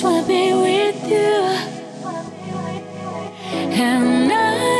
just wanna be with you. And I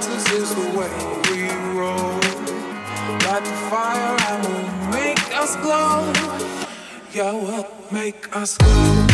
times this is the way we roll. Light the fire and will make us glow. Yeah, will make us glow.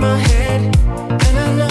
my head, and I know.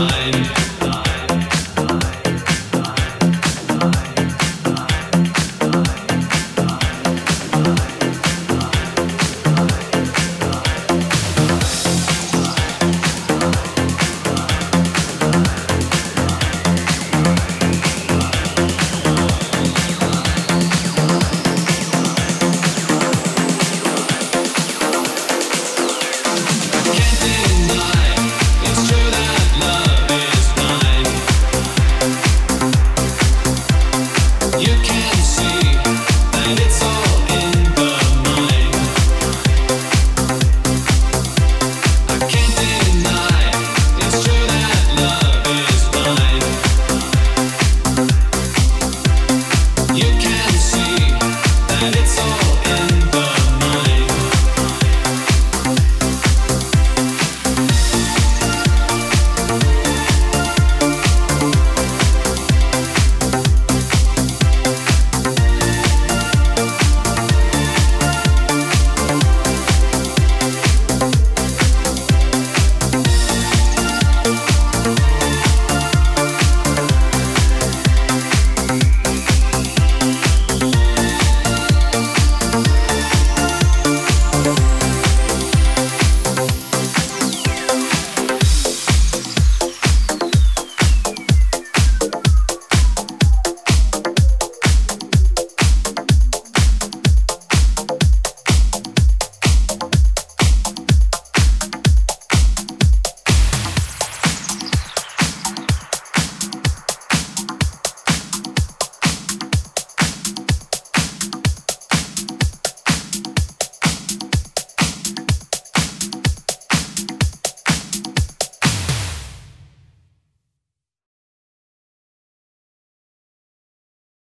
mind.